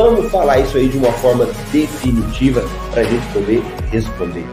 Vamos falar isso aí de uma forma definitiva para a gente poder responder.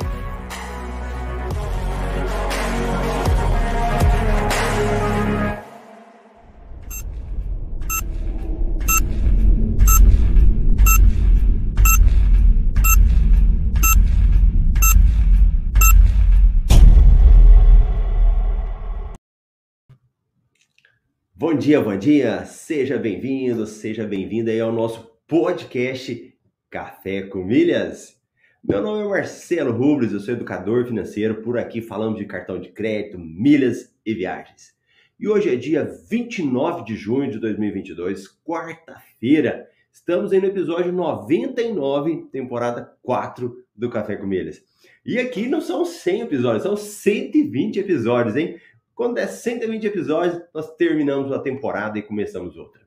Bom dia, bom dia, seja bem-vindo, seja bem-vinda aí ao nosso podcast Café com Milhas. Meu nome é Marcelo Rubles, eu sou educador financeiro, por aqui falando de cartão de crédito, milhas e viagens. E hoje é dia 29 de junho de 2022, quarta-feira. Estamos aí no episódio 99, temporada 4 do Café com Milhas. E aqui não são 100 episódios, são 120 episódios, hein? Quando é 120 episódios, nós terminamos a temporada e começamos outra.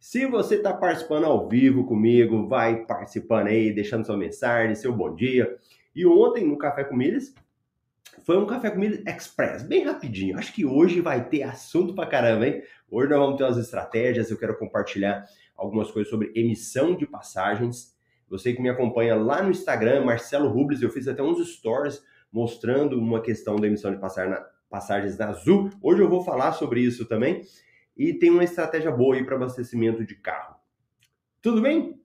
Se você está participando ao vivo comigo, vai participando aí, deixando sua mensagem, seu bom dia. E ontem no Café com Milhas, foi um Café com Milhas Express, bem rapidinho. Acho que hoje vai ter assunto pra caramba, hein? Hoje nós vamos ter umas estratégias, eu quero compartilhar algumas coisas sobre emissão de passagens. Você que me acompanha lá no Instagram, Marcelo Rubles, eu fiz até uns stories mostrando uma questão da emissão de passagens na Azul. Hoje eu vou falar sobre isso também e tem uma estratégia boa aí para abastecimento de carro. Tudo bem?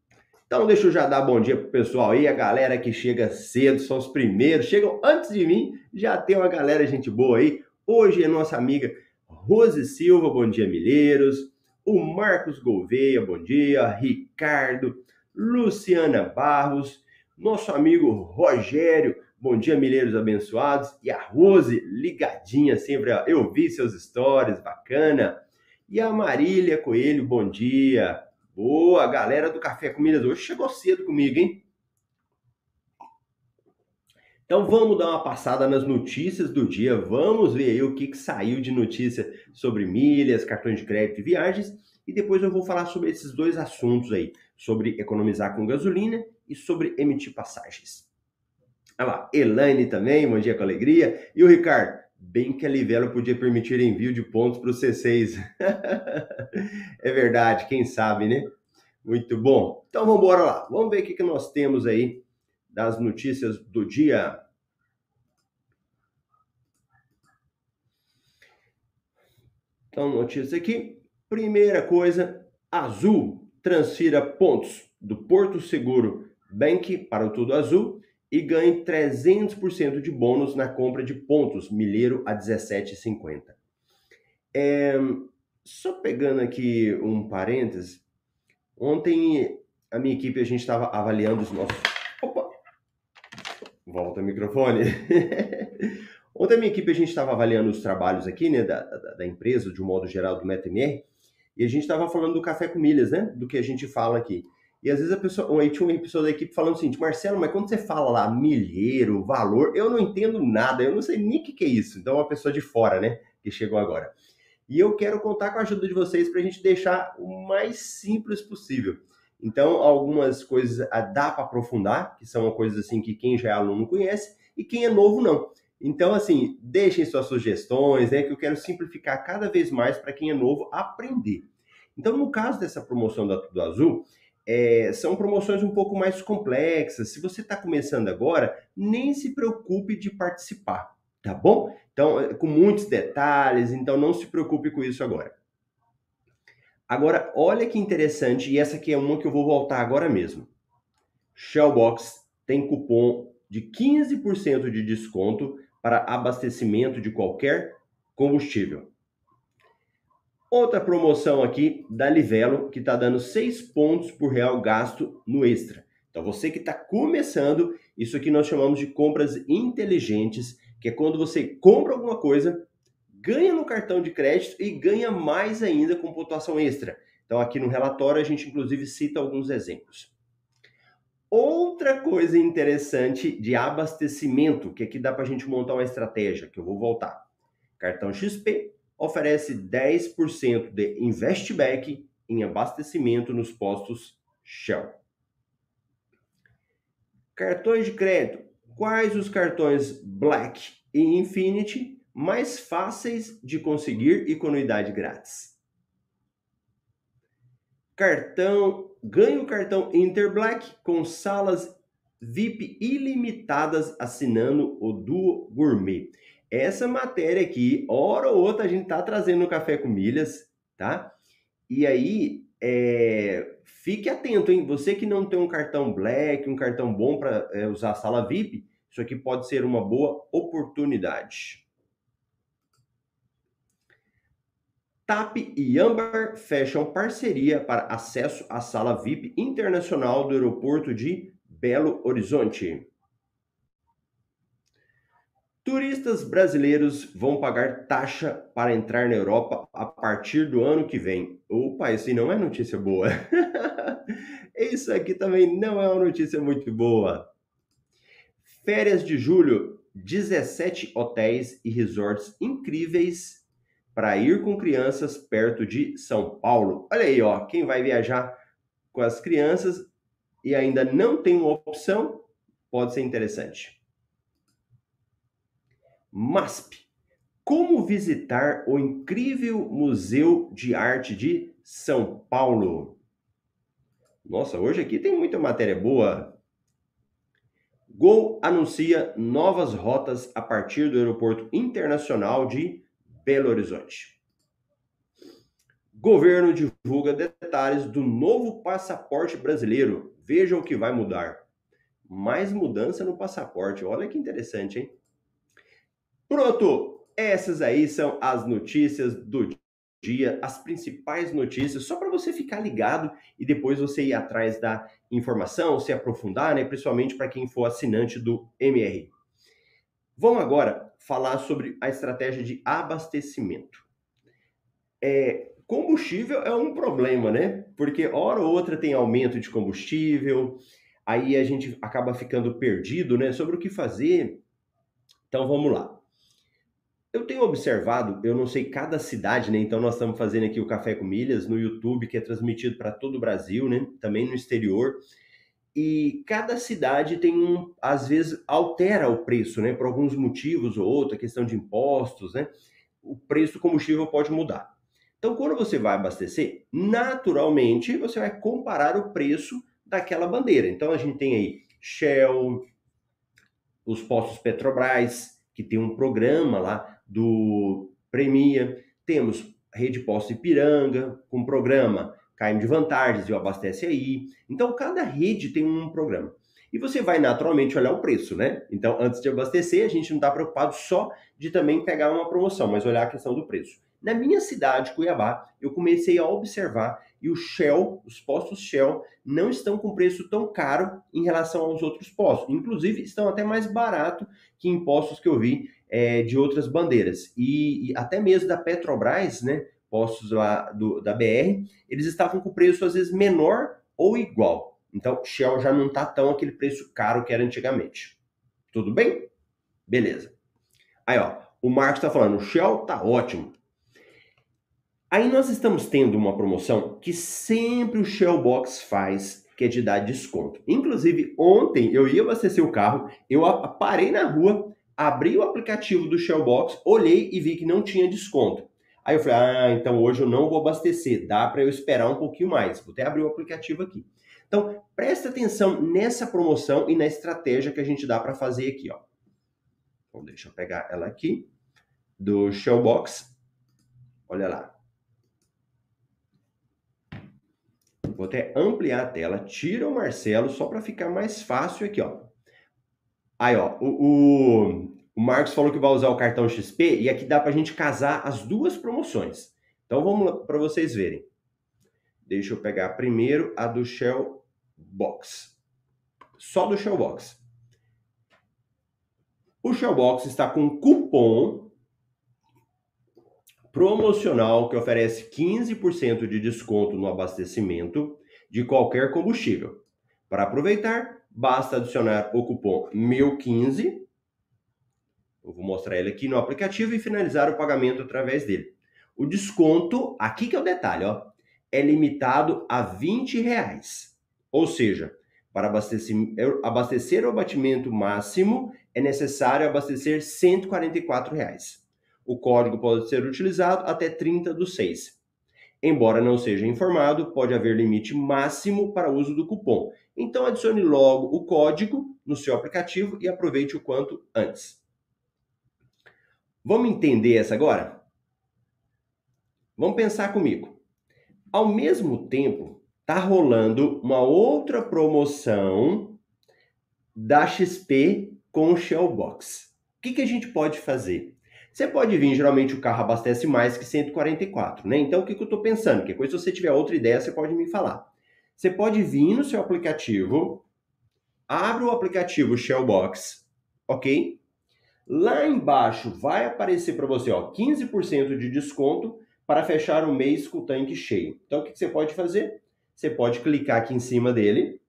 Então deixa eu já dar bom dia pro pessoal aí, a galera que chega cedo, são os primeiros, chegam antes de mim, já tem uma galera gente boa aí. Hoje é nossa amiga Rose Silva, bom dia Milheiros, o Marcos Gouveia, bom dia, Ricardo, Luciana Barros, nosso amigo Rogério, bom dia Milheiros abençoados, e a Rose ligadinha sempre, eu vi seus stories, bacana. E a Marília Coelho, bom dia. Boa, galera do Café Comidas hoje chegou cedo comigo, hein? Então vamos dar uma passada nas notícias do dia, vamos ver aí o que, que saiu de notícia sobre milhas, cartões de crédito e viagens, e depois eu vou falar sobre esses dois assuntos aí, sobre economizar com gasolina e sobre emitir passagens. Olha lá, Elaine também, bom dia com alegria, e o Ricardo, Bem que a Livelo podia permitir envio de pontos para o C6. é verdade, quem sabe, né? Muito bom. Então vamos embora lá. Vamos ver o que, que nós temos aí das notícias do dia. Então, notícias aqui. Primeira coisa, Azul transfira pontos do Porto Seguro Bank para o Tudo Azul e ganhe 300% de bônus na compra de pontos, milheiro a 17,50. É, só pegando aqui um parênteses, ontem a minha equipe, a gente estava avaliando os nossos... Opa! Volta o microfone. ontem a minha equipe, a gente estava avaliando os trabalhos aqui, né, da, da, da empresa, de um modo geral, do MetaMR, e a gente estava falando do café com milhas, né, do que a gente fala aqui. E às vezes a pessoa, tinha uma pessoa da equipe falando assim, Marcelo, mas quando você fala lá milheiro, valor, eu não entendo nada, eu não sei nem o que, que é isso. Então, uma pessoa de fora, né, que chegou agora. E eu quero contar com a ajuda de vocês para a gente deixar o mais simples possível. Então, algumas coisas ah, dá para aprofundar, que são coisas assim que quem já é aluno conhece e quem é novo não. Então, assim, deixem suas sugestões, né, que eu quero simplificar cada vez mais para quem é novo aprender. Então, no caso dessa promoção da Tudo Azul, é, são promoções um pouco mais complexas. Se você está começando agora, nem se preocupe de participar, tá bom? Então, é, com muitos detalhes, então não se preocupe com isso agora. Agora, olha que interessante, e essa aqui é uma que eu vou voltar agora mesmo. Shellbox tem cupom de 15% de desconto para abastecimento de qualquer combustível. Outra promoção aqui da Livelo, que está dando 6 pontos por real gasto no extra. Então, você que está começando, isso aqui nós chamamos de compras inteligentes, que é quando você compra alguma coisa, ganha no cartão de crédito e ganha mais ainda com pontuação extra. Então, aqui no relatório, a gente inclusive cita alguns exemplos. Outra coisa interessante de abastecimento, que aqui dá para a gente montar uma estratégia, que eu vou voltar. Cartão XP oferece 10% de investback em abastecimento nos postos Shell. Cartões de crédito. Quais os cartões Black e Infinity mais fáceis de conseguir e com anuidade grátis? Cartão, ganhe o cartão Interblack com salas VIP ilimitadas assinando o Duo Gourmet. Essa matéria aqui, hora ou outra, a gente tá trazendo no Café com Milhas, tá? E aí, é, fique atento, hein? Você que não tem um cartão Black, um cartão bom para é, usar a sala VIP, isso aqui pode ser uma boa oportunidade. TAP e Amber fecham parceria para acesso à sala VIP internacional do aeroporto de Belo Horizonte. Turistas brasileiros vão pagar taxa para entrar na Europa a partir do ano que vem. Opa, isso não é notícia boa. isso aqui também não é uma notícia muito boa. Férias de julho, 17 hotéis e resorts incríveis para ir com crianças perto de São Paulo. Olha aí, ó, quem vai viajar com as crianças e ainda não tem uma opção, pode ser interessante. MASP. Como visitar o incrível Museu de Arte de São Paulo? Nossa, hoje aqui tem muita matéria boa. Gol anuncia novas rotas a partir do Aeroporto Internacional de Belo Horizonte. Governo divulga detalhes do novo passaporte brasileiro. Veja o que vai mudar. Mais mudança no passaporte. Olha que interessante, hein? Pronto! Essas aí são as notícias do dia, as principais notícias, só para você ficar ligado e depois você ir atrás da informação, se aprofundar, né? Principalmente para quem for assinante do MR. Vamos agora falar sobre a estratégia de abastecimento. É, combustível é um problema, né? Porque hora ou outra tem aumento de combustível, aí a gente acaba ficando perdido, né? Sobre o que fazer. Então vamos lá. Eu tenho observado, eu não sei cada cidade, né? Então nós estamos fazendo aqui o Café com Milhas no YouTube, que é transmitido para todo o Brasil, né? Também no exterior e cada cidade tem um, às vezes altera o preço, né? Por alguns motivos ou outra, questão de impostos, né? O preço do combustível pode mudar. Então, quando você vai abastecer, naturalmente você vai comparar o preço daquela bandeira. Então, a gente tem aí Shell, os postos Petrobras, que tem um programa lá do Premia, temos Rede Posto Ipiranga, com um programa KM de vantagens e o abastece aí. Então, cada rede tem um programa. E você vai naturalmente olhar o preço, né? Então, antes de abastecer, a gente não está preocupado só de também pegar uma promoção, mas olhar a questão do preço. Na minha cidade, Cuiabá, eu comecei a observar e o Shell, os postos Shell, não estão com preço tão caro em relação aos outros postos. Inclusive, estão até mais barato que em postos que eu vi é, de outras bandeiras. E, e até mesmo da Petrobras, né? postos lá do, da BR, eles estavam com preço às vezes menor ou igual. Então, Shell já não está tão aquele preço caro que era antigamente. Tudo bem? Beleza. Aí, ó, o Marcos está falando, Shell tá ótimo. Aí nós estamos tendo uma promoção que sempre o Shell Box faz, que é de dar desconto. Inclusive, ontem eu ia abastecer o carro, eu parei na rua, abri o aplicativo do Shell Box, olhei e vi que não tinha desconto. Aí eu falei, ah, então hoje eu não vou abastecer, dá para eu esperar um pouquinho mais. Vou até abrir o aplicativo aqui. Então, presta atenção nessa promoção e na estratégia que a gente dá para fazer aqui, ó. Então, deixa eu pegar ela aqui, do Shellbox. Olha lá. Vou até ampliar a tela, tira o Marcelo só para ficar mais fácil aqui, ó. Aí, ó, o, o o Marcos falou que vai usar o cartão XP e aqui dá para a gente casar as duas promoções. Então vamos para vocês verem. Deixa eu pegar primeiro a do Shell Box. Só do Shell Box. O Shell Box está com cupom promocional que oferece 15% de desconto no abastecimento de qualquer combustível. Para aproveitar, basta adicionar o cupom MEU15. Eu vou mostrar ele aqui no aplicativo e finalizar o pagamento através dele. O desconto, aqui que é o detalhe, ó, é limitado a 20 reais. Ou seja, para abastecer, abastecer o abatimento máximo é necessário abastecer 144 reais. O código pode ser utilizado até 30 do 6. Embora não seja informado, pode haver limite máximo para uso do cupom. Então adicione logo o código no seu aplicativo e aproveite o quanto antes. Vamos entender essa agora? Vamos pensar comigo. Ao mesmo tempo, tá rolando uma outra promoção da XP com o Shellbox. O que, que a gente pode fazer? Você pode vir, geralmente o carro abastece mais que 144, né? Então o que, que eu estou pensando? Que coisa, se você tiver outra ideia, você pode me falar. Você pode vir no seu aplicativo, abre o aplicativo Shellbox, ok? Lá embaixo vai aparecer para você, ó, 15% de desconto para fechar o mês com o tanque cheio. Então o que, você pode fazer? Você pode clicar aqui em cima dele,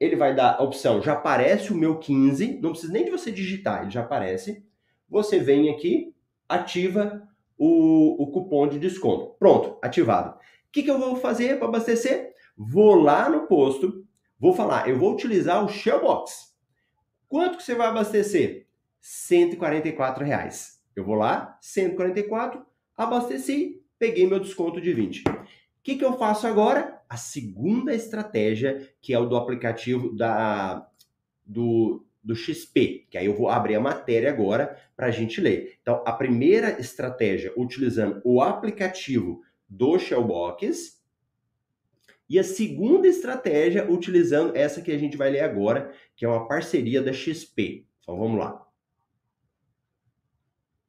ele vai dar a opção, já aparece o meu 15, não precisa nem de você digitar, ele já aparece você vem aqui, ativa o, o cupom de desconto. Pronto, ativado. O que, que eu vou fazer para abastecer? Vou lá no posto, vou falar, eu vou utilizar o Shellbox. Quanto que você vai abastecer? 144 reais. Eu vou lá, 144, abasteci, peguei meu desconto de 20. O que, que eu faço agora? A segunda estratégia, que é o do aplicativo da, do, do XP, que aí eu vou abrir a matéria agora para a gente ler. Então, a primeira estratégia, utilizando o aplicativo do Shellbox, e a segunda estratégia, utilizando essa que a gente vai ler agora, que é uma parceria da XP. Então, vamos lá.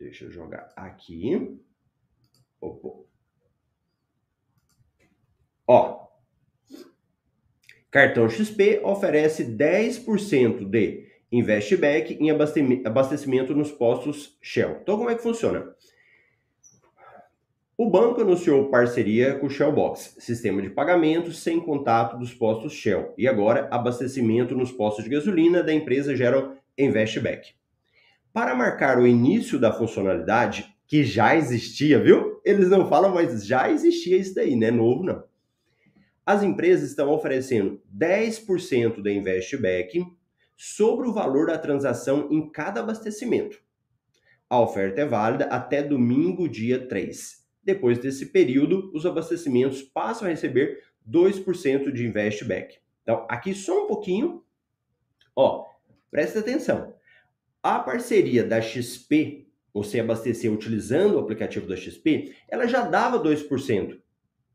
Deixa eu jogar aqui. Opa. Ó, cartão XP oferece 10% de Investback em abastecimento nos postos Shell. Então, como é que funciona? O banco anunciou parceria com o Shellbox, sistema de pagamento sem contato dos postos Shell, e agora abastecimento nos postos de gasolina da empresa Gero Investback. Para marcar o início da funcionalidade, que já existia, viu? Eles não falam, mas já existia isso daí, não é novo não. As empresas estão oferecendo 10% da Investback sobre o valor da transação em cada abastecimento. A oferta é válida até domingo, dia 3. Depois desse período, os abastecimentos passam a receber 2% de investback. Então, aqui só um pouquinho. Ó, presta atenção. A parceria da XP, você abastecer utilizando o aplicativo da XP, ela já dava 2%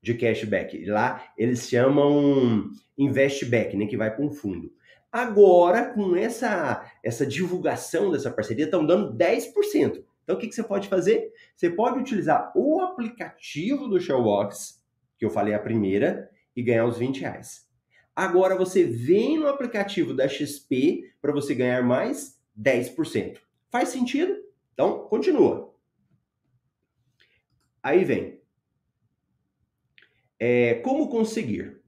de cashback. Lá eles chamam investback, né, que vai para um fundo. Agora, com essa, essa divulgação dessa parceria, estão dando 10%. Então, o que, que você pode fazer? Você pode utilizar o aplicativo do Shellbox, que eu falei a primeira, e ganhar os 20 reais. Agora, você vem no aplicativo da XP para você ganhar mais 10%. Faz sentido? Então, continua. Aí vem. É, como conseguir?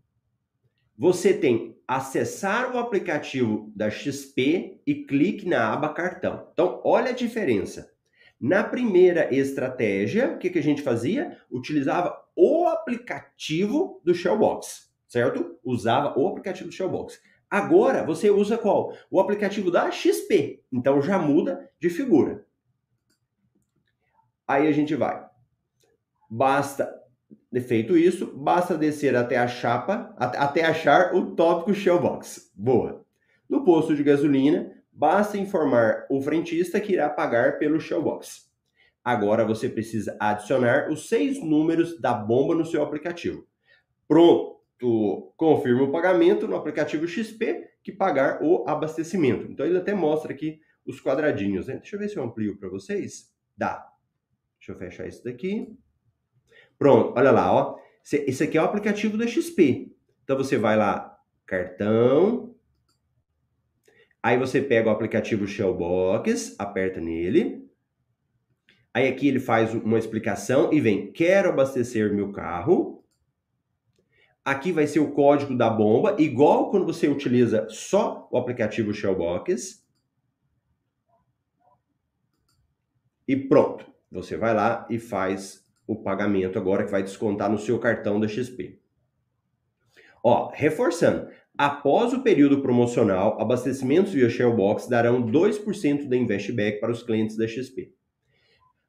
Você tem acessar o aplicativo da XP e clique na aba cartão. Então, olha a diferença. Na primeira estratégia, o que, que a gente fazia? Utilizava o aplicativo do Shellbox, certo? Usava o aplicativo do Shellbox. Agora você usa qual? O aplicativo da XP. Então já muda de figura. Aí a gente vai. Basta Feito isso, basta descer até a chapa, até achar o tópico Shellbox. Boa. No posto de gasolina, basta informar o frentista que irá pagar pelo Shellbox. Agora você precisa adicionar os seis números da bomba no seu aplicativo. Pronto! Confirma o pagamento no aplicativo XP que pagar o abastecimento. Então ele até mostra aqui os quadradinhos. Né? Deixa eu ver se eu amplio para vocês. Dá. Deixa eu fechar isso daqui. Pronto, olha lá, ó. Esse aqui é o aplicativo da XP. Então você vai lá, cartão. Aí você pega o aplicativo Shellbox, aperta nele. Aí aqui ele faz uma explicação e vem: quero abastecer meu carro. Aqui vai ser o código da bomba, igual quando você utiliza só o aplicativo Shellbox. E pronto. Você vai lá e faz o pagamento agora que vai descontar no seu cartão da XP. Ó, reforçando, após o período promocional, abastecimentos via Shellbox darão 2% da Investback para os clientes da XP.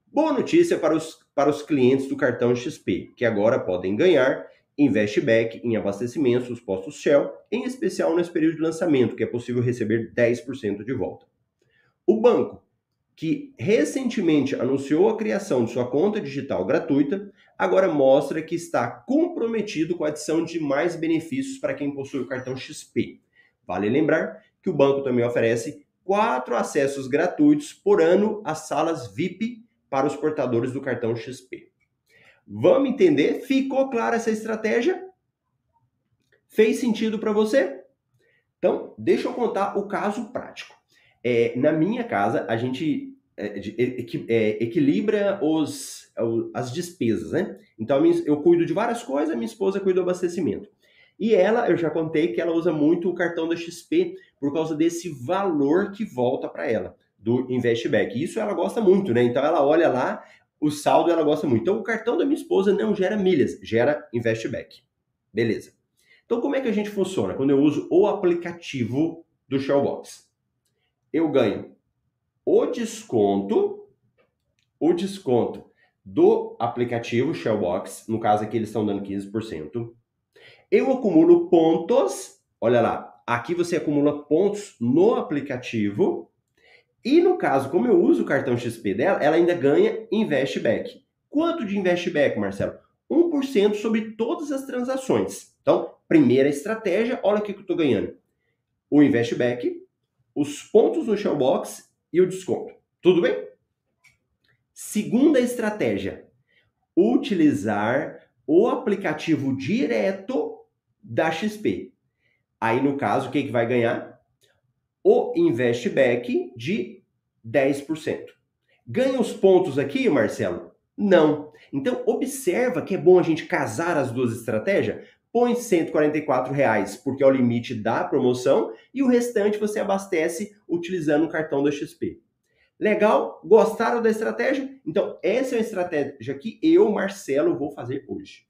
Boa notícia para os, para os clientes do cartão XP, que agora podem ganhar investback em abastecimentos dos postos Shell, em especial nesse período de lançamento, que é possível receber 10% de volta. O banco, que recentemente anunciou a criação de sua conta digital gratuita, agora mostra que está comprometido com a adição de mais benefícios para quem possui o cartão XP. Vale lembrar que o banco também oferece quatro acessos gratuitos por ano às salas VIP para os portadores do cartão XP. Vamos entender? Ficou clara essa estratégia? Fez sentido para você? Então, deixa eu contar o caso prático. É, na minha casa, a gente é, é, equilibra os, as despesas, né? Então, eu cuido de várias coisas, minha esposa cuida do abastecimento. E ela, eu já contei que ela usa muito o cartão da XP por causa desse valor que volta para ela do Investback. Isso ela gosta muito, né? Então ela olha lá, o saldo ela gosta muito. Então o cartão da minha esposa não gera milhas, gera Investback. Beleza. Então como é que a gente funciona quando eu uso o aplicativo do Shellbox? Eu ganho o desconto, o desconto do aplicativo Shellbox, no caso aqui eles estão dando 15%. Eu acumulo pontos, olha lá, aqui você acumula pontos no aplicativo e no caso, como eu uso o cartão XP dela, ela ainda ganha investback. Quanto de investback, Marcelo? 1% sobre todas as transações. Então, primeira estratégia, olha o que eu estou ganhando. O investback, os pontos no Shellbox e o desconto. Tudo bem? Segunda estratégia, utilizar o aplicativo direto da XP. Aí, no caso, o que, que vai ganhar? o investback de 10%. Ganha os pontos aqui, Marcelo? Não. Então, observa que é bom a gente casar as duas estratégias. Põe 144 reais, porque é o limite da promoção, e o restante você abastece utilizando o cartão da XP. Legal? Gostaram da estratégia? Então, essa é a estratégia que eu, Marcelo, vou fazer hoje.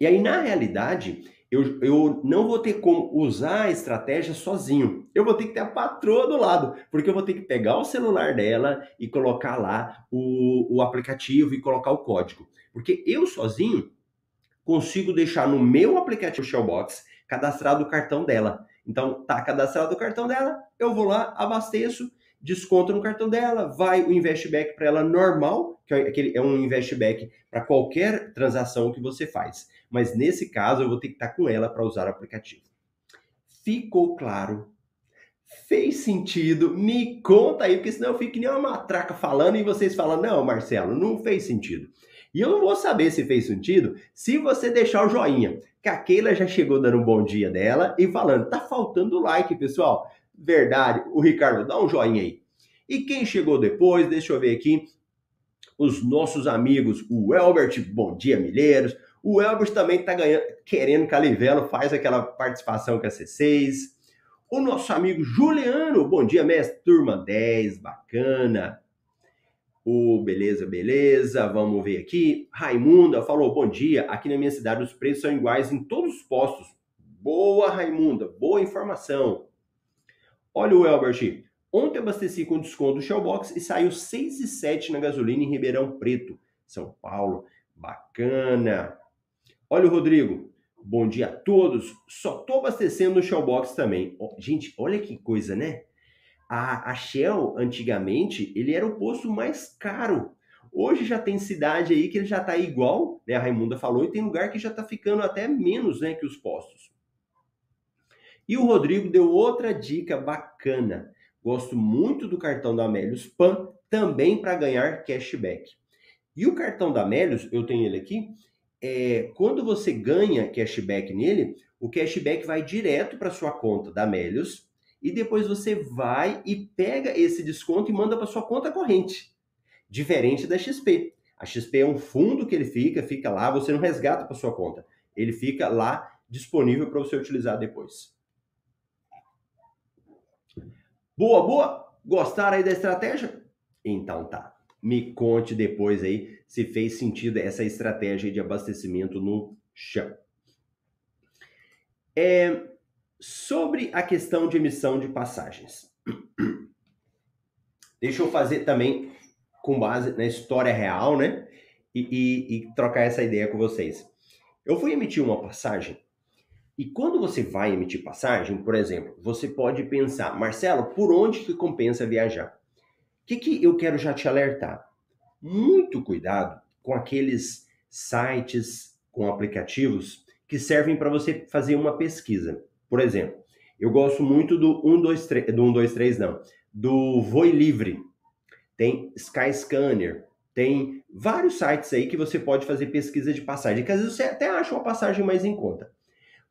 E aí, na realidade, eu, eu não vou ter como usar a estratégia sozinho. Eu vou ter que ter a patroa do lado, porque eu vou ter que pegar o celular dela e colocar lá o, o aplicativo e colocar o código. Porque eu sozinho consigo deixar no meu aplicativo Shellbox cadastrado o cartão dela. Então, tá cadastrado o cartão dela, eu vou lá, abasteço, desconto no cartão dela, vai o investback para ela normal, que é, aquele, é um investback para qualquer transação que você faz. Mas nesse caso eu vou ter que estar com ela para usar o aplicativo. Ficou claro? Fez sentido? Me conta aí, porque senão eu fico que nem uma matraca falando e vocês falam, não, Marcelo, não fez sentido. E eu não vou saber se fez sentido se você deixar o joinha. Que a Keila já chegou dando um bom dia dela e falando, tá faltando like, pessoal. Verdade. O Ricardo, dá um joinha aí. E quem chegou depois, deixa eu ver aqui, os nossos amigos, o Elbert, bom dia, Milheiros. O Elbert também está querendo Calivelo, faz aquela participação com a C6. O nosso amigo Juliano, bom dia, mestre, turma 10, bacana. O beleza, beleza, vamos ver aqui. Raimunda falou, bom dia, aqui na minha cidade os preços são iguais em todos os postos. Boa, Raimunda, boa informação. Olha o Elbert. Ontem abasteci com desconto do Shellbox e saiu 6,7 na gasolina em Ribeirão Preto, São Paulo. Bacana. Olha o Rodrigo. Bom dia a todos. Só tô abastecendo no Shellbox também. Oh, gente, olha que coisa, né? A, a Shell, antigamente, ele era o posto mais caro. Hoje já tem cidade aí que ele já tá igual, né? A Raimunda falou, e tem lugar que já tá ficando até menos, né, que os postos. E o Rodrigo deu outra dica bacana. Gosto muito do cartão da Amélios Pan, também para ganhar cashback. E o cartão da Amélios, eu tenho ele aqui, é, quando você ganha cashback nele, o cashback vai direto para sua conta da Amélios e depois você vai e pega esse desconto e manda para sua conta corrente. Diferente da XP. A XP é um fundo que ele fica, fica lá, você não resgata para sua conta. Ele fica lá disponível para você utilizar depois. Boa, boa? Gostaram aí da estratégia? Então tá. Me conte depois aí se fez sentido essa estratégia de abastecimento no chão. É, sobre a questão de emissão de passagens. Deixa eu fazer também com base na história real, né? E, e, e trocar essa ideia com vocês. Eu fui emitir uma passagem e quando você vai emitir passagem, por exemplo, você pode pensar, Marcelo, por onde que compensa viajar? O que, que eu quero já te alertar? Muito cuidado com aqueles sites, com aplicativos que servem para você fazer uma pesquisa. Por exemplo, eu gosto muito do 123, do 123 não, do Voi Livre. Tem Skyscanner, tem vários sites aí que você pode fazer pesquisa de passagem, que às vezes você até acha uma passagem mais em conta.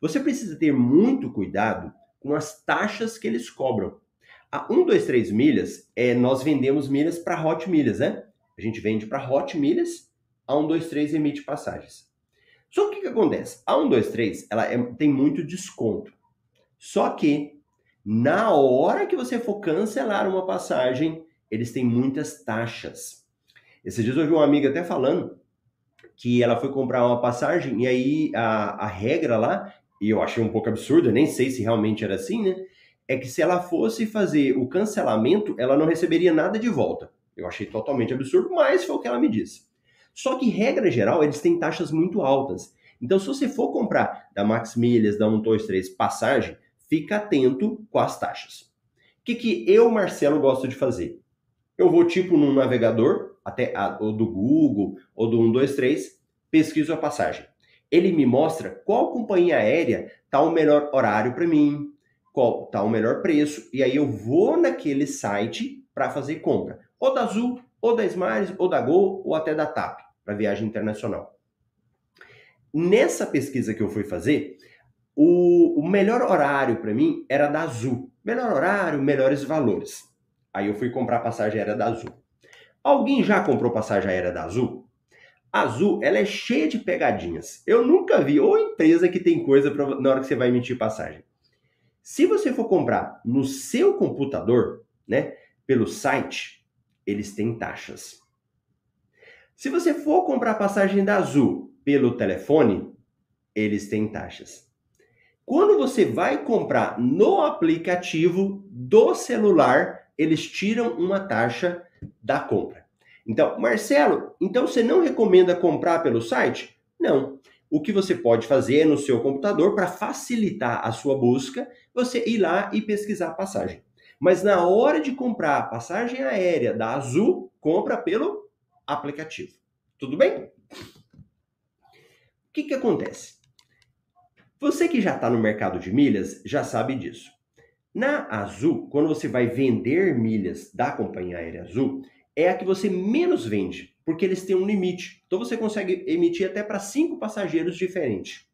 Você precisa ter muito cuidado com as taxas que eles cobram. A 123 milhas, é, nós vendemos milhas para Hot Milhas, né? A gente vende para Hot Milhas, a 123 emite passagens. Só que o que, acontece? A 123 ela é, tem muito desconto. Só que na hora que você for cancelar uma passagem, eles têm muitas taxas. Esses dias eu vi uma amiga até falando que ela foi comprar uma passagem e aí a, a regra lá e eu achei um pouco absurdo, nem sei se realmente era assim, né? É que se ela fosse fazer o cancelamento, ela não receberia nada de volta. Eu achei totalmente absurdo, mas foi o que ela me disse. Só que, regra geral, eles têm taxas muito altas. Então, se você for comprar da Max Milhas, da 123 passagem, fica atento com as taxas. O que, que eu, Marcelo, gosto de fazer? Eu vou tipo num navegador, até a, ou do Google, ou do 123, pesquiso a passagem ele me mostra qual companhia aérea tá o melhor horário para mim, qual tá o melhor preço, e aí eu vou naquele site para fazer compra, ou da Azul, ou da Smiles, ou da Gol, ou até da TAP, para viagem internacional. Nessa pesquisa que eu fui fazer, o, o melhor horário para mim era da Azul. Melhor horário, melhores valores. Aí eu fui comprar passagem aérea da Azul. Alguém já comprou passagem aérea da Azul? Azul, ela é cheia de pegadinhas. Eu nunca vi ou empresa que tem coisa pra, na hora que você vai emitir passagem. Se você for comprar no seu computador, né, pelo site, eles têm taxas. Se você for comprar passagem da Azul pelo telefone, eles têm taxas. Quando você vai comprar no aplicativo do celular, eles tiram uma taxa da compra. Então, Marcelo, então você não recomenda comprar pelo site? Não. O que você pode fazer é no seu computador para facilitar a sua busca, você ir lá e pesquisar a passagem. Mas na hora de comprar a passagem aérea da Azul, compra pelo aplicativo. Tudo bem? O que, que acontece? Você que já está no mercado de milhas já sabe disso. Na Azul, quando você vai vender milhas da companhia aérea Azul, é a que você menos vende, porque eles têm um limite. Então você consegue emitir até para cinco passageiros diferentes.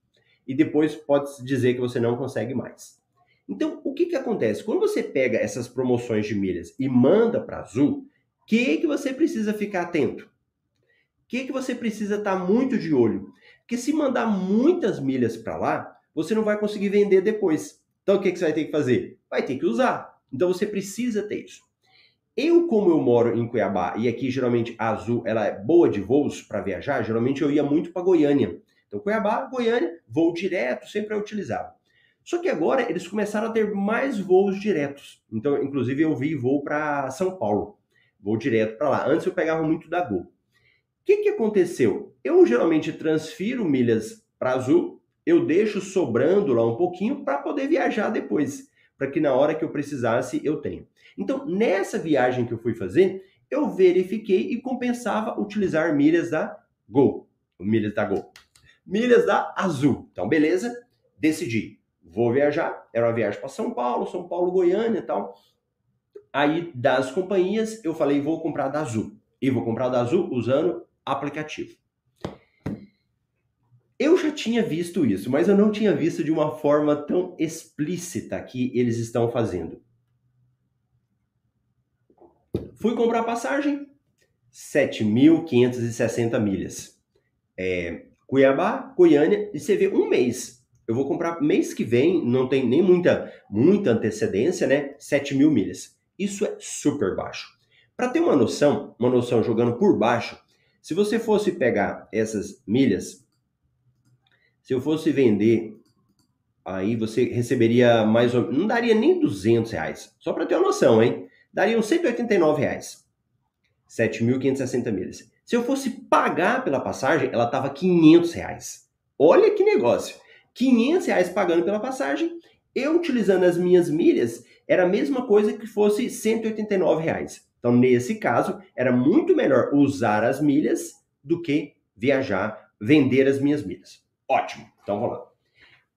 E depois pode dizer que você não consegue mais. Então, o que, que acontece? Quando você pega essas promoções de milhas e manda para Azul, o que, que você precisa ficar atento? O que, que você precisa estar tá muito de olho? Porque se mandar muitas milhas para lá, você não vai conseguir vender depois. Então, o que, que você vai ter que fazer? Vai ter que usar. Então, você precisa ter isso. Eu, como eu moro em Cuiabá e aqui geralmente a Azul ela é boa de voos para viajar, geralmente eu ia muito para Goiânia. Então Cuiabá, Goiânia, voo direto, sempre eu utilizava. Só que agora eles começaram a ter mais voos diretos. Então, inclusive, eu vi voo para São Paulo, voo direto para lá. Antes eu pegava muito da Gol. O que, que aconteceu? Eu geralmente transfiro milhas para Azul, eu deixo sobrando lá um pouquinho para poder viajar depois, para que na hora que eu precisasse eu tenha. Então, nessa viagem que eu fui fazer, eu verifiquei e compensava utilizar milhas da Gol. Milhas da Gol. Milhas da Azul. Então, beleza, decidi. Vou viajar. Era uma viagem para São Paulo, São Paulo, Goiânia e tal. Aí, das companhias, eu falei, vou comprar da Azul. E vou comprar da Azul usando aplicativo. Já tinha visto isso, mas eu não tinha visto de uma forma tão explícita que eles estão fazendo. Fui comprar passagem, 7.560 milhas. É, Cuiabá, Goiânia, e você vê um mês. Eu vou comprar mês que vem, não tem nem muita, muita antecedência, né? 7 mil milhas. Isso é super baixo. Para ter uma noção, uma noção jogando por baixo, se você fosse pegar essas milhas, se eu fosse vender, aí você receberia mais ou não daria nem 200 reais. Só para ter uma noção, hein? Daria uns 189 reais. 7.560 milhas. Se eu fosse pagar pela passagem, ela estava 500 reais. Olha que negócio. 500 reais pagando pela passagem, eu utilizando as minhas milhas, era a mesma coisa que fosse 189 reais. Então, nesse caso, era muito melhor usar as milhas do que viajar, vender as minhas milhas. Ótimo. Então, vamos lá.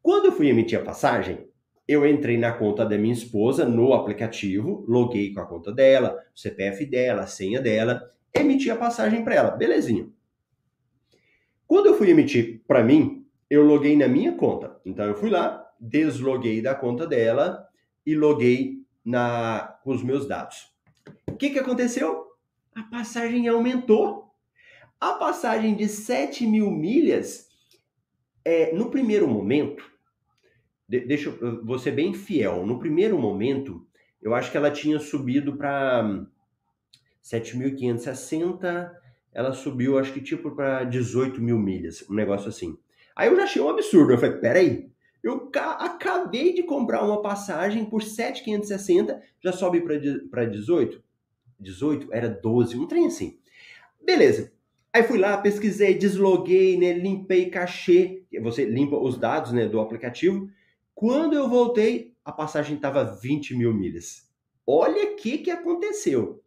Quando eu fui emitir a passagem, eu entrei na conta da minha esposa no aplicativo, loguei com a conta dela, o CPF dela, a senha dela, emiti a passagem para ela. Belezinha. Quando eu fui emitir para mim, eu loguei na minha conta. Então eu fui lá, desloguei da conta dela e loguei na com os meus dados. O que, que aconteceu? A passagem aumentou. A passagem de 7 mil milhas, é, no primeiro momento, de, deixa eu vou ser bem fiel. No primeiro momento, eu acho que ela tinha subido para 7.560, ela subiu, acho que tipo para 18 mil milhas, um negócio assim. Aí eu já achei um absurdo. Eu falei, peraí, eu acabei de comprar uma passagem por 7,560, já sobe para 18? 18? Era 12, um trem assim. Beleza. Aí fui lá, pesquisei, desloguei, né, limpei cachê, você limpa os dados né, do aplicativo, quando eu voltei, a passagem estava 20 mil milhas. Olha o que, que aconteceu.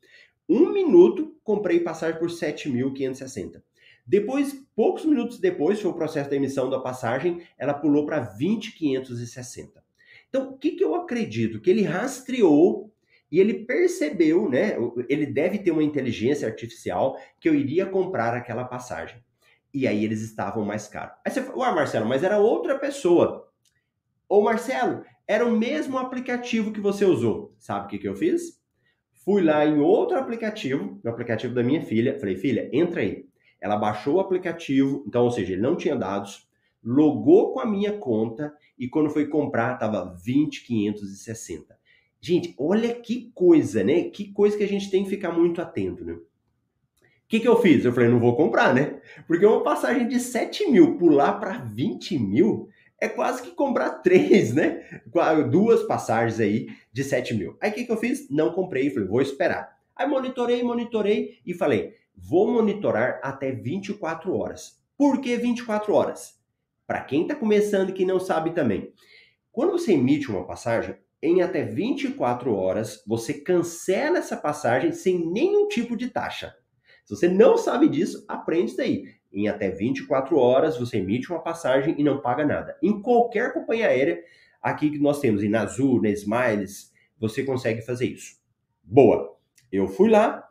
Um minuto, comprei passagem por 7.560. Depois, poucos minutos depois, foi o processo da emissão da passagem, ela pulou para 20.560. Então, o que, que eu acredito? Que ele rastreou e ele percebeu, né? Ele deve ter uma inteligência artificial que eu iria comprar aquela passagem. E aí eles estavam mais caros. Aí você fala, ué, Marcelo, mas era outra pessoa. Ô Marcelo, era o mesmo aplicativo que você usou. Sabe o que, que eu fiz? Fui lá em outro aplicativo, no aplicativo da minha filha, falei, filha, entra aí. Ela baixou o aplicativo, então, ou seja, ele não tinha dados, logou com a minha conta e quando foi comprar, estava 20,560. Gente, olha que coisa, né? Que coisa que a gente tem que ficar muito atento, né? O que, que eu fiz? Eu falei, não vou comprar, né? Porque uma passagem de 7 mil pular para 20 mil, é quase que comprar três, né? Duas passagens aí de 7 mil. Aí o que, que eu fiz? Não comprei, falei, vou esperar. Aí monitorei, monitorei e falei, vou monitorar até 24 horas. Por que 24 horas? Para quem está começando e que não sabe também. Quando você emite uma passagem, em até 24 horas, você cancela essa passagem sem nenhum tipo de taxa. Se você não sabe disso, aprende isso aí. Em até 24 horas, você emite uma passagem e não paga nada. Em qualquer companhia aérea, aqui que nós temos, em Azul, na Smiles, você consegue fazer isso. Boa! Eu fui lá,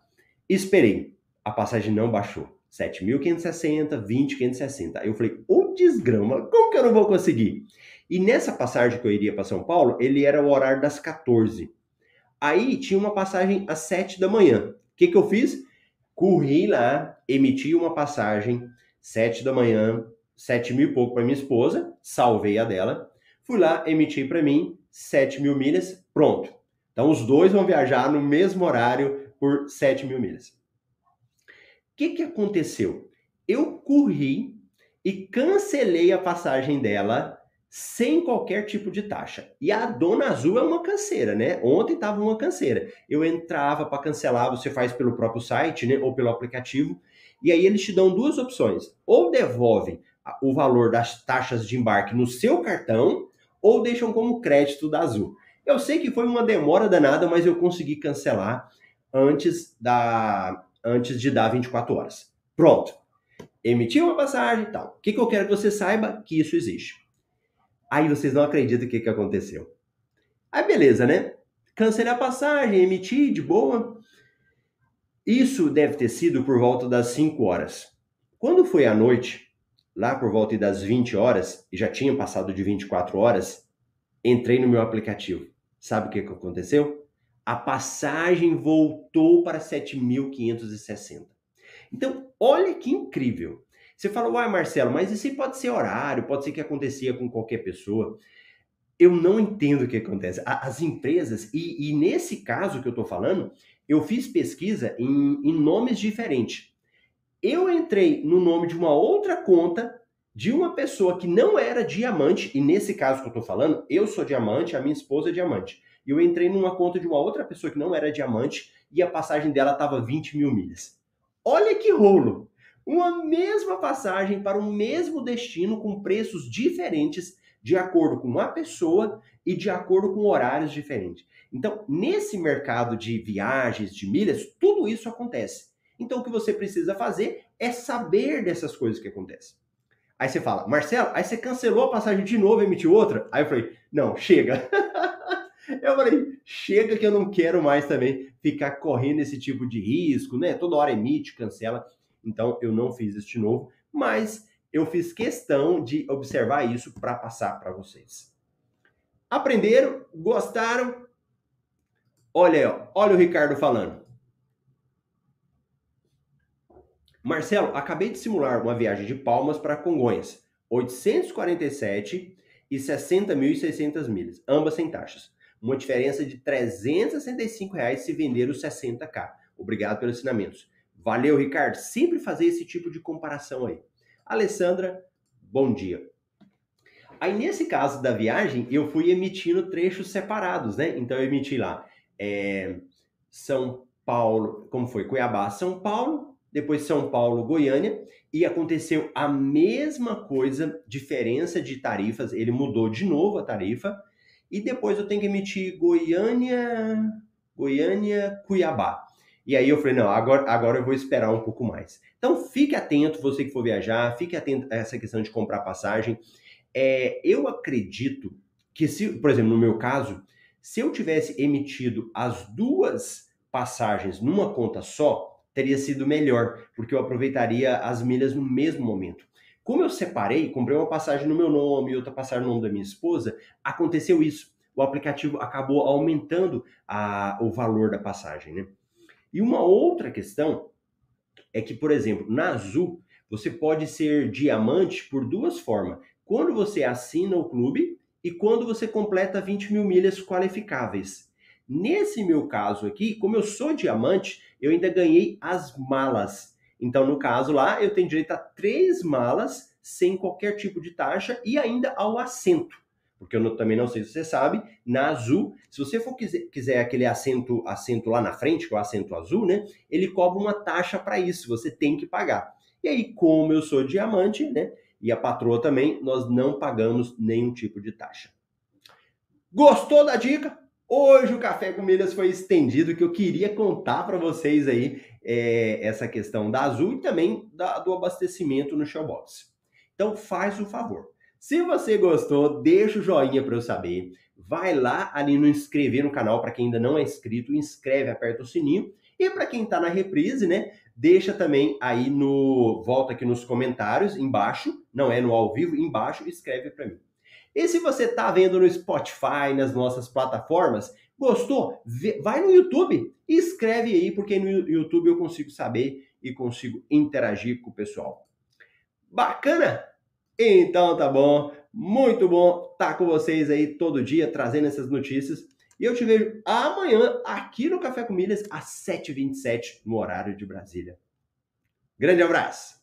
esperei. A passagem não baixou. 7.560, 20.560. Aí eu falei, ô desgrama, como que eu não vou conseguir? E nessa passagem que eu iria para São Paulo, ele era o horário das 14. Aí tinha uma passagem às 7 da manhã. O que, que eu fiz? Corri lá, emiti uma passagem, sete da manhã, sete mil e pouco para minha esposa, salvei a dela. Fui lá, emiti para mim, sete mil milhas, pronto. Então os dois vão viajar no mesmo horário por sete mil milhas. O que, que aconteceu? Eu corri e cancelei a passagem dela sem qualquer tipo de taxa. E a Dona Azul é uma canseira, né? Ontem estava uma canseira. Eu entrava para cancelar, você faz pelo próprio site, né? Ou pelo aplicativo. E aí eles te dão duas opções. Ou devolvem o valor das taxas de embarque no seu cartão, ou deixam como crédito da Azul. Eu sei que foi uma demora danada, mas eu consegui cancelar antes da antes de dar 24 horas. Pronto. Emitiu uma passagem e tal. O que, que eu quero que você saiba? Que isso existe. Aí vocês não acreditam o que, que aconteceu. Aí beleza, né? Cancelei a passagem, emiti de boa. Isso deve ter sido por volta das 5 horas. Quando foi à noite, lá por volta das 20 horas, e já tinha passado de 24 horas, entrei no meu aplicativo. Sabe o que, que aconteceu? A passagem voltou para 7.560. Então, olha que incrível. Você fala, uai, Marcelo, mas isso aí pode ser horário, pode ser que acontecia com qualquer pessoa. Eu não entendo o que acontece. As empresas, e, e nesse caso que eu estou falando, eu fiz pesquisa em, em nomes diferentes. Eu entrei no nome de uma outra conta de uma pessoa que não era diamante, e nesse caso que eu estou falando, eu sou diamante, a minha esposa é diamante. Eu entrei numa conta de uma outra pessoa que não era diamante e a passagem dela estava 20 mil milhas. Olha que rolo! Uma mesma passagem para o mesmo destino com preços diferentes de acordo com a pessoa e de acordo com horários diferentes. Então, nesse mercado de viagens, de milhas, tudo isso acontece. Então, o que você precisa fazer é saber dessas coisas que acontecem. Aí você fala, Marcelo, aí você cancelou a passagem de novo e emitiu outra? Aí eu falei, não, chega. eu falei, chega que eu não quero mais também ficar correndo esse tipo de risco, né? Toda hora emite, cancela. Então, eu não fiz de novo, mas eu fiz questão de observar isso para passar para vocês. Aprenderam? Gostaram? Olha aí, ó, olha o Ricardo falando. Marcelo, acabei de simular uma viagem de Palmas para Congonhas, 847 e 60.600 milhas, ambas sem taxas. Uma diferença de 365 reais se vender os 60k. Obrigado pelos ensinamentos. Valeu, Ricardo. Sempre fazer esse tipo de comparação aí. Alessandra, bom dia. Aí, nesse caso da viagem, eu fui emitindo trechos separados, né? Então, eu emiti lá é, São Paulo, como foi? Cuiabá, São Paulo, depois São Paulo, Goiânia, e aconteceu a mesma coisa, diferença de tarifas, ele mudou de novo a tarifa, e depois eu tenho que emitir Goiânia, Goiânia, Cuiabá. E aí eu falei, não, agora, agora eu vou esperar um pouco mais. Então fique atento, você que for viajar, fique atento a essa questão de comprar passagem. É, eu acredito que se, por exemplo, no meu caso, se eu tivesse emitido as duas passagens numa conta só, teria sido melhor, porque eu aproveitaria as milhas no mesmo momento. Como eu separei, comprei uma passagem no meu nome e outra passagem no nome da minha esposa, aconteceu isso. O aplicativo acabou aumentando a, o valor da passagem, né? E uma outra questão é que, por exemplo, na Azul, você pode ser diamante por duas formas. Quando você assina o clube e quando você completa 20 mil milhas qualificáveis. Nesse meu caso aqui, como eu sou diamante, eu ainda ganhei as malas. Então, no caso lá, eu tenho direito a três malas sem qualquer tipo de taxa e ainda ao assento porque eu não, também não sei se você sabe, na Azul, se você for quiser, quiser aquele assento, assento lá na frente, que é o assento azul, né? Ele cobra uma taxa para isso, você tem que pagar. E aí, como eu sou diamante, né? E a patroa também, nós não pagamos nenhum tipo de taxa. Gostou da dica? Hoje o Café com Milhas foi estendido, que eu queria contar para vocês aí é, essa questão da Azul e também da, do abastecimento no Showbox. Então faz o favor se você gostou, deixa o joinha para eu saber. Vai lá ali no inscrever no canal para quem ainda não é inscrito, inscreve, aperta o sininho. E para quem está na reprise, né, deixa também aí no volta aqui nos comentários embaixo, não é no ao vivo, embaixo, escreve para mim. E se você está vendo no Spotify, nas nossas plataformas, gostou? Vai no YouTube e escreve aí, porque no YouTube eu consigo saber e consigo interagir com o pessoal. Bacana? Então tá bom, muito bom estar tá com vocês aí todo dia trazendo essas notícias. E eu te vejo amanhã aqui no Café com Milhas às 7h27 no horário de Brasília. Grande abraço!